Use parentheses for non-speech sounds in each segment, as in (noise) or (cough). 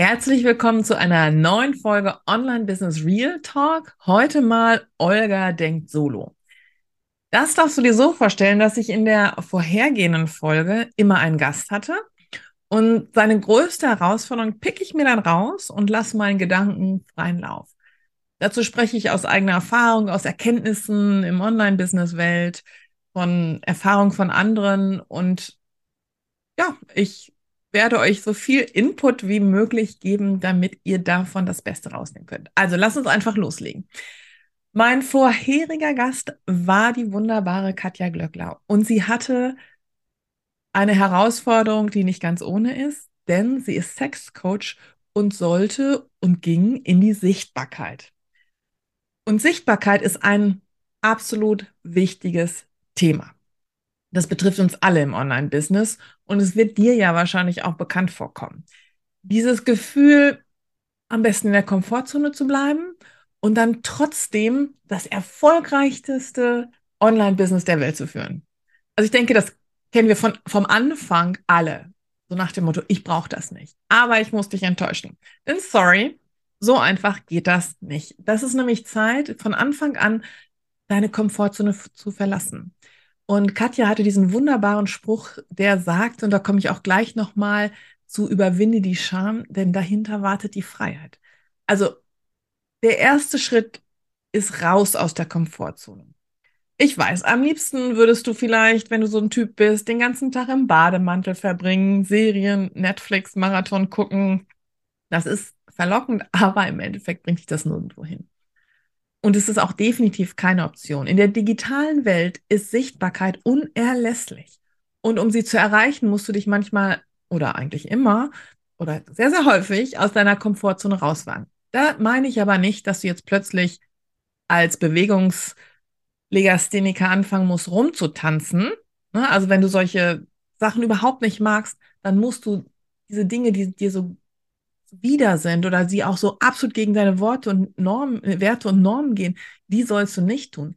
Herzlich willkommen zu einer neuen Folge Online Business Real Talk. Heute mal Olga denkt solo. Das darfst du dir so vorstellen, dass ich in der vorhergehenden Folge immer einen Gast hatte und seine größte Herausforderung pick ich mir dann raus und lasse meinen Gedanken freien Lauf. Dazu spreche ich aus eigener Erfahrung, aus Erkenntnissen im Online-Business-Welt, von Erfahrung von anderen und ja, ich werde euch so viel Input wie möglich geben, damit ihr davon das Beste rausnehmen könnt. Also lasst uns einfach loslegen. Mein vorheriger Gast war die wunderbare Katja Glöckler und sie hatte eine Herausforderung, die nicht ganz ohne ist, denn sie ist Sexcoach und sollte und ging in die Sichtbarkeit. Und Sichtbarkeit ist ein absolut wichtiges Thema. Das betrifft uns alle im Online-Business und es wird dir ja wahrscheinlich auch bekannt vorkommen. Dieses Gefühl, am besten in der Komfortzone zu bleiben und dann trotzdem das erfolgreichste Online-Business der Welt zu führen. Also ich denke, das kennen wir von, vom Anfang alle. So nach dem Motto, ich brauche das nicht. Aber ich muss dich enttäuschen. Denn sorry, so einfach geht das nicht. Das ist nämlich Zeit, von Anfang an deine Komfortzone zu verlassen. Und Katja hatte diesen wunderbaren Spruch, der sagt, und da komme ich auch gleich nochmal zu, überwinde die Scham, denn dahinter wartet die Freiheit. Also der erste Schritt ist raus aus der Komfortzone. Ich weiß, am liebsten würdest du vielleicht, wenn du so ein Typ bist, den ganzen Tag im Bademantel verbringen, Serien, Netflix, Marathon gucken. Das ist verlockend, (laughs) aber im Endeffekt bringt dich das nirgendwo hin. Und es ist auch definitiv keine Option. In der digitalen Welt ist Sichtbarkeit unerlässlich. Und um sie zu erreichen, musst du dich manchmal oder eigentlich immer oder sehr, sehr häufig aus deiner Komfortzone rauswagen. Da meine ich aber nicht, dass du jetzt plötzlich als Bewegungslegastheniker anfangen musst, rumzutanzen. Ne? Also wenn du solche Sachen überhaupt nicht magst, dann musst du diese Dinge, die dir so wieder sind oder sie auch so absolut gegen deine Worte und Normen, Werte und Normen gehen, die sollst du nicht tun.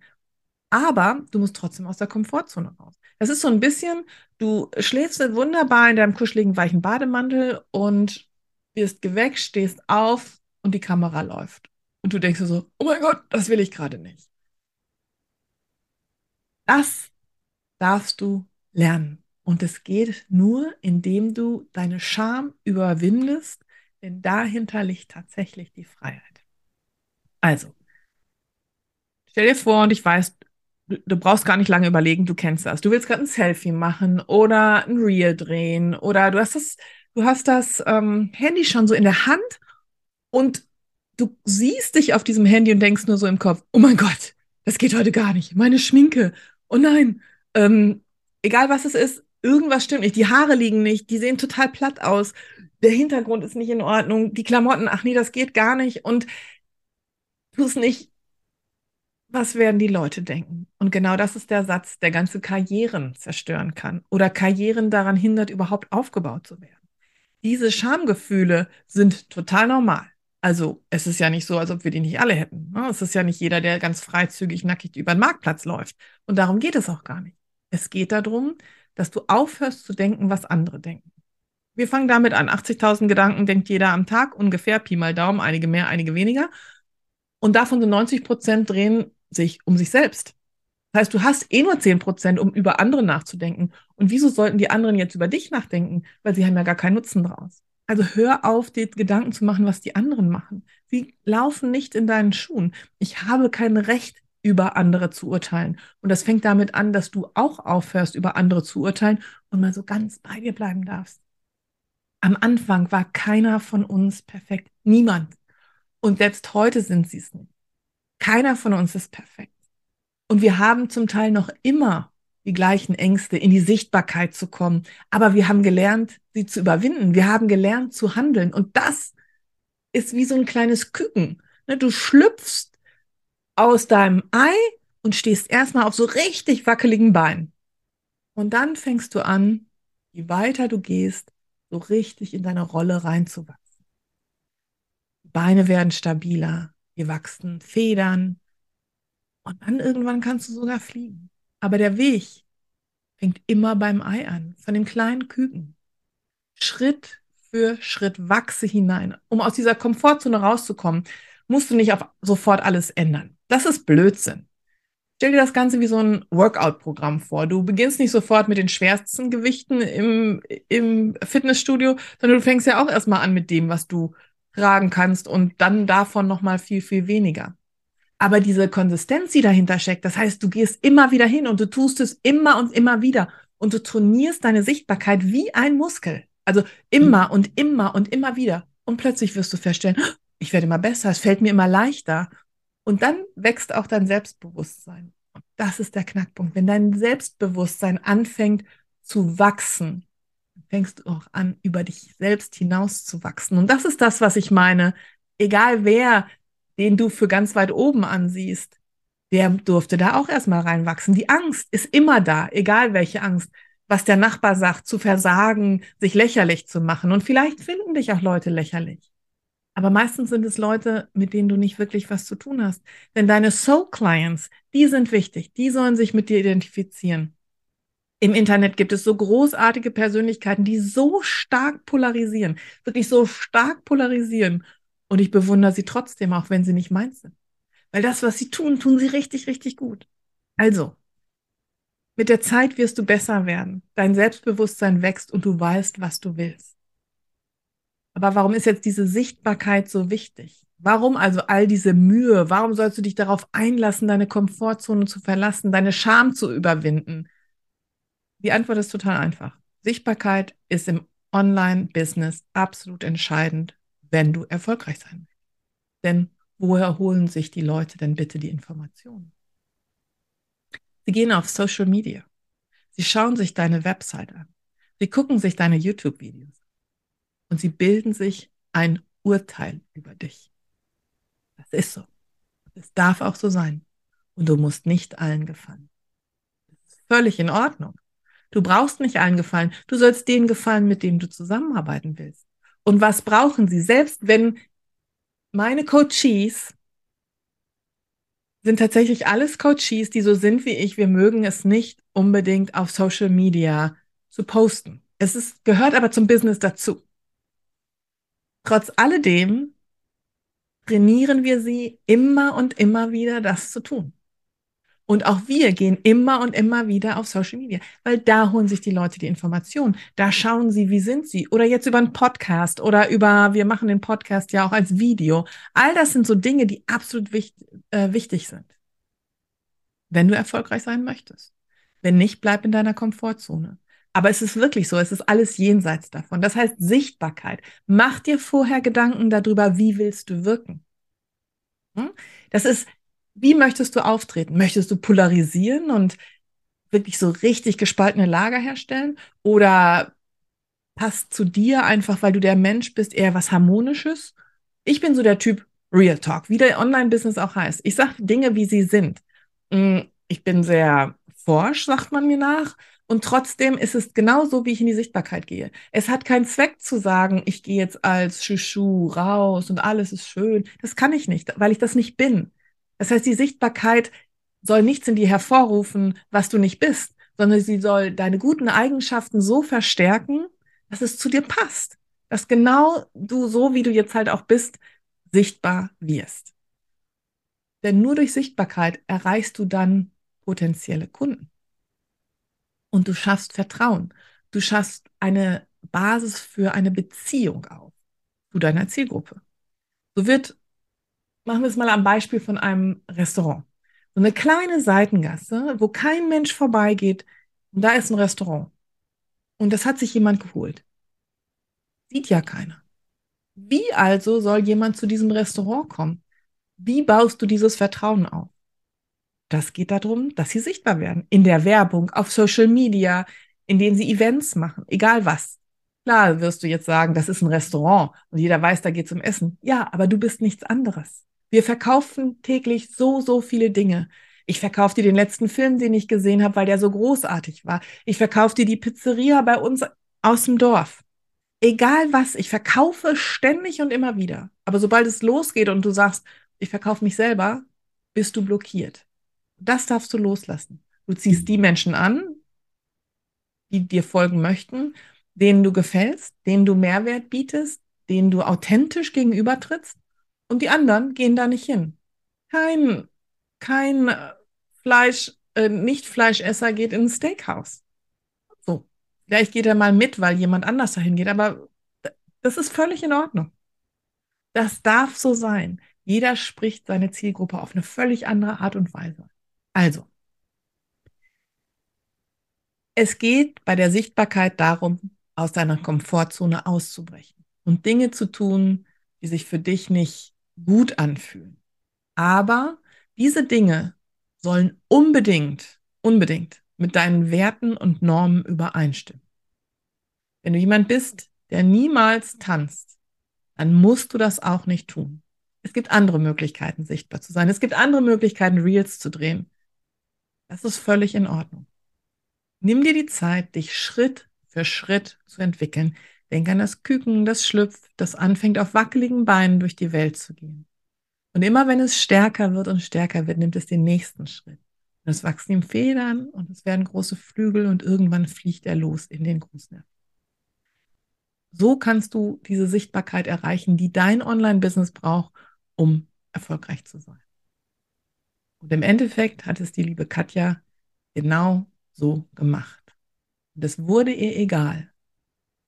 Aber du musst trotzdem aus der Komfortzone raus. Das ist so ein bisschen, du schläfst wunderbar in deinem kuscheligen, weichen Bademantel und wirst geweckt, stehst auf und die Kamera läuft. Und du denkst dir so, oh mein Gott, das will ich gerade nicht. Das darfst du lernen. Und es geht nur, indem du deine Scham überwindest denn dahinter liegt tatsächlich die Freiheit. Also, stell dir vor, und ich weiß, du, du brauchst gar nicht lange überlegen, du kennst das. Du willst gerade ein Selfie machen oder ein Reel drehen oder du hast das, du hast das ähm, Handy schon so in der Hand und du siehst dich auf diesem Handy und denkst nur so im Kopf, oh mein Gott, das geht heute gar nicht. Meine Schminke. Oh nein. Ähm, egal was es ist, irgendwas stimmt nicht. Die Haare liegen nicht, die sehen total platt aus der Hintergrund ist nicht in Ordnung, die Klamotten, ach nee, das geht gar nicht und tu es nicht. Was werden die Leute denken? Und genau das ist der Satz, der ganze Karrieren zerstören kann oder Karrieren daran hindert, überhaupt aufgebaut zu werden. Diese Schamgefühle sind total normal. Also es ist ja nicht so, als ob wir die nicht alle hätten. Ne? Es ist ja nicht jeder, der ganz freizügig nackig über den Marktplatz läuft. Und darum geht es auch gar nicht. Es geht darum, dass du aufhörst zu denken, was andere denken. Wir fangen damit an. 80.000 Gedanken denkt jeder am Tag, ungefähr, Pi mal Daumen, einige mehr, einige weniger. Und davon sind 90 Prozent drehen sich um sich selbst. Das heißt, du hast eh nur 10 Prozent, um über andere nachzudenken. Und wieso sollten die anderen jetzt über dich nachdenken? Weil sie haben ja gar keinen Nutzen draus. Also hör auf, dir Gedanken zu machen, was die anderen machen. Sie laufen nicht in deinen Schuhen. Ich habe kein Recht, über andere zu urteilen. Und das fängt damit an, dass du auch aufhörst, über andere zu urteilen und mal so ganz bei dir bleiben darfst. Am Anfang war keiner von uns perfekt. Niemand. Und selbst heute sind sie es nicht. Keiner von uns ist perfekt. Und wir haben zum Teil noch immer die gleichen Ängste, in die Sichtbarkeit zu kommen. Aber wir haben gelernt, sie zu überwinden. Wir haben gelernt zu handeln. Und das ist wie so ein kleines Küken. Ne, du schlüpfst aus deinem Ei und stehst erstmal auf so richtig wackeligen Beinen. Und dann fängst du an, je weiter du gehst, so richtig in deine Rolle reinzuwachsen. Die Beine werden stabiler, dir wachsen Federn und dann irgendwann kannst du sogar fliegen. Aber der Weg fängt immer beim Ei an, von dem kleinen Küken. Schritt für Schritt wachse hinein. Um aus dieser Komfortzone rauszukommen, musst du nicht auf sofort alles ändern. Das ist Blödsinn. Stell dir das Ganze wie so ein Workout-Programm vor. Du beginnst nicht sofort mit den schwersten Gewichten im, im Fitnessstudio, sondern du fängst ja auch erstmal an mit dem, was du tragen kannst und dann davon nochmal viel, viel weniger. Aber diese Konsistenz, die dahinter steckt, das heißt, du gehst immer wieder hin und du tust es immer und immer wieder und du trainierst deine Sichtbarkeit wie ein Muskel. Also immer mhm. und immer und immer wieder. Und plötzlich wirst du feststellen, ich werde immer besser, es fällt mir immer leichter. Und dann wächst auch dein Selbstbewusstsein. Das ist der Knackpunkt. Wenn dein Selbstbewusstsein anfängt zu wachsen, fängst du auch an, über dich selbst hinaus zu wachsen. Und das ist das, was ich meine. Egal wer, den du für ganz weit oben ansiehst, der durfte da auch erstmal reinwachsen. Die Angst ist immer da, egal welche Angst. Was der Nachbar sagt, zu versagen, sich lächerlich zu machen. Und vielleicht finden dich auch Leute lächerlich. Aber meistens sind es Leute, mit denen du nicht wirklich was zu tun hast. Denn deine Soul Clients, die sind wichtig. Die sollen sich mit dir identifizieren. Im Internet gibt es so großartige Persönlichkeiten, die so stark polarisieren, wirklich so stark polarisieren. Und ich bewundere sie trotzdem, auch wenn sie nicht meins sind. Weil das, was sie tun, tun sie richtig, richtig gut. Also, mit der Zeit wirst du besser werden. Dein Selbstbewusstsein wächst und du weißt, was du willst. Aber warum ist jetzt diese Sichtbarkeit so wichtig? Warum also all diese Mühe? Warum sollst du dich darauf einlassen, deine Komfortzone zu verlassen, deine Scham zu überwinden? Die Antwort ist total einfach. Sichtbarkeit ist im Online-Business absolut entscheidend, wenn du erfolgreich sein willst. Denn woher holen sich die Leute denn bitte die Informationen? Sie gehen auf Social Media. Sie schauen sich deine Website an. Sie gucken sich deine YouTube-Videos und sie bilden sich ein Urteil über dich. Das ist so. Es darf auch so sein. Und du musst nicht allen gefallen. Das ist völlig in Ordnung. Du brauchst nicht allen gefallen. Du sollst denen gefallen, mit denen du zusammenarbeiten willst. Und was brauchen sie? Selbst wenn meine Coaches sind tatsächlich alles Coaches, die so sind wie ich. Wir mögen es nicht unbedingt auf Social Media zu posten. Es ist, gehört aber zum Business dazu. Trotz alledem trainieren wir sie immer und immer wieder, das zu tun. Und auch wir gehen immer und immer wieder auf Social Media, weil da holen sich die Leute die Informationen. Da schauen sie, wie sind sie? Oder jetzt über einen Podcast oder über, wir machen den Podcast ja auch als Video. All das sind so Dinge, die absolut wichtig, äh, wichtig sind. Wenn du erfolgreich sein möchtest. Wenn nicht, bleib in deiner Komfortzone. Aber es ist wirklich so, es ist alles jenseits davon. Das heißt Sichtbarkeit. Mach dir vorher Gedanken darüber, wie willst du wirken. Hm? Das ist, wie möchtest du auftreten? Möchtest du polarisieren und wirklich so richtig gespaltene Lager herstellen? Oder passt zu dir einfach, weil du der Mensch bist, eher was Harmonisches? Ich bin so der Typ Real Talk, wie der Online-Business auch heißt. Ich sage Dinge, wie sie sind. Hm, ich bin sehr forsch, sagt man mir nach. Und trotzdem ist es genauso, wie ich in die Sichtbarkeit gehe. Es hat keinen Zweck zu sagen, ich gehe jetzt als Schuschu raus und alles ist schön. Das kann ich nicht, weil ich das nicht bin. Das heißt, die Sichtbarkeit soll nichts in dir hervorrufen, was du nicht bist, sondern sie soll deine guten Eigenschaften so verstärken, dass es zu dir passt. Dass genau du so, wie du jetzt halt auch bist, sichtbar wirst. Denn nur durch Sichtbarkeit erreichst du dann potenzielle Kunden und du schaffst Vertrauen. Du schaffst eine Basis für eine Beziehung auf zu deiner Zielgruppe. So wird, machen wir es mal am Beispiel von einem Restaurant. So eine kleine Seitengasse, wo kein Mensch vorbeigeht und da ist ein Restaurant. Und das hat sich jemand geholt. Sieht ja keiner. Wie also soll jemand zu diesem Restaurant kommen? Wie baust du dieses Vertrauen auf? Das geht darum, dass sie sichtbar werden. In der Werbung, auf Social Media, indem sie Events machen, egal was. Klar wirst du jetzt sagen, das ist ein Restaurant und jeder weiß, da geht es um Essen. Ja, aber du bist nichts anderes. Wir verkaufen täglich so, so viele Dinge. Ich verkaufe dir den letzten Film, den ich gesehen habe, weil der so großartig war. Ich verkaufe dir die Pizzeria bei uns aus dem Dorf. Egal was, ich verkaufe ständig und immer wieder. Aber sobald es losgeht und du sagst, ich verkaufe mich selber, bist du blockiert. Das darfst du loslassen. Du ziehst die Menschen an, die dir folgen möchten, denen du gefällst, denen du Mehrwert bietest, denen du authentisch gegenübertrittst und die anderen gehen da nicht hin. Kein, kein äh, Fleisch, äh, Nicht-Fleischesser geht in ein Steakhouse. So. Vielleicht geht er mal mit, weil jemand anders dahin geht, aber das ist völlig in Ordnung. Das darf so sein. Jeder spricht seine Zielgruppe auf eine völlig andere Art und Weise. Also, es geht bei der Sichtbarkeit darum, aus deiner Komfortzone auszubrechen und Dinge zu tun, die sich für dich nicht gut anfühlen. Aber diese Dinge sollen unbedingt, unbedingt mit deinen Werten und Normen übereinstimmen. Wenn du jemand bist, der niemals tanzt, dann musst du das auch nicht tun. Es gibt andere Möglichkeiten, sichtbar zu sein. Es gibt andere Möglichkeiten, Reels zu drehen. Das ist völlig in Ordnung. Nimm dir die Zeit, dich Schritt für Schritt zu entwickeln. Denk an das Küken, das schlüpft, das anfängt auf wackeligen Beinen durch die Welt zu gehen. Und immer wenn es stärker wird und stärker wird, nimmt es den nächsten Schritt. Und es wachsen ihm Federn und es werden große Flügel und irgendwann fliegt er los in den Großnerv. So kannst du diese Sichtbarkeit erreichen, die dein Online-Business braucht, um erfolgreich zu sein. Und im Endeffekt hat es die liebe Katja genau so gemacht. Und es wurde ihr egal,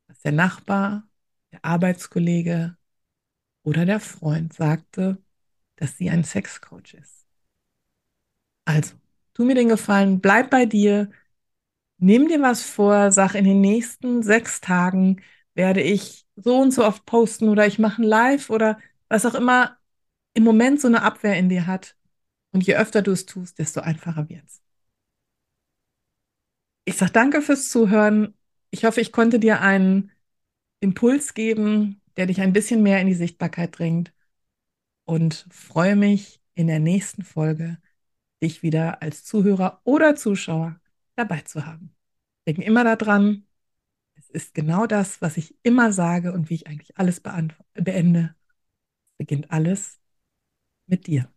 was der Nachbar, der Arbeitskollege oder der Freund sagte, dass sie ein Sexcoach ist. Also, tu mir den Gefallen, bleib bei dir, nimm dir was vor, sag in den nächsten sechs Tagen werde ich so und so oft posten oder ich mache ein Live oder was auch immer im Moment so eine Abwehr in dir hat. Und je öfter du es tust, desto einfacher wird's. Ich sage danke fürs Zuhören. Ich hoffe, ich konnte dir einen Impuls geben, der dich ein bisschen mehr in die Sichtbarkeit bringt und freue mich in der nächsten Folge, dich wieder als Zuhörer oder Zuschauer dabei zu haben. Denk immer daran, es ist genau das, was ich immer sage und wie ich eigentlich alles beende. Es beginnt alles mit dir.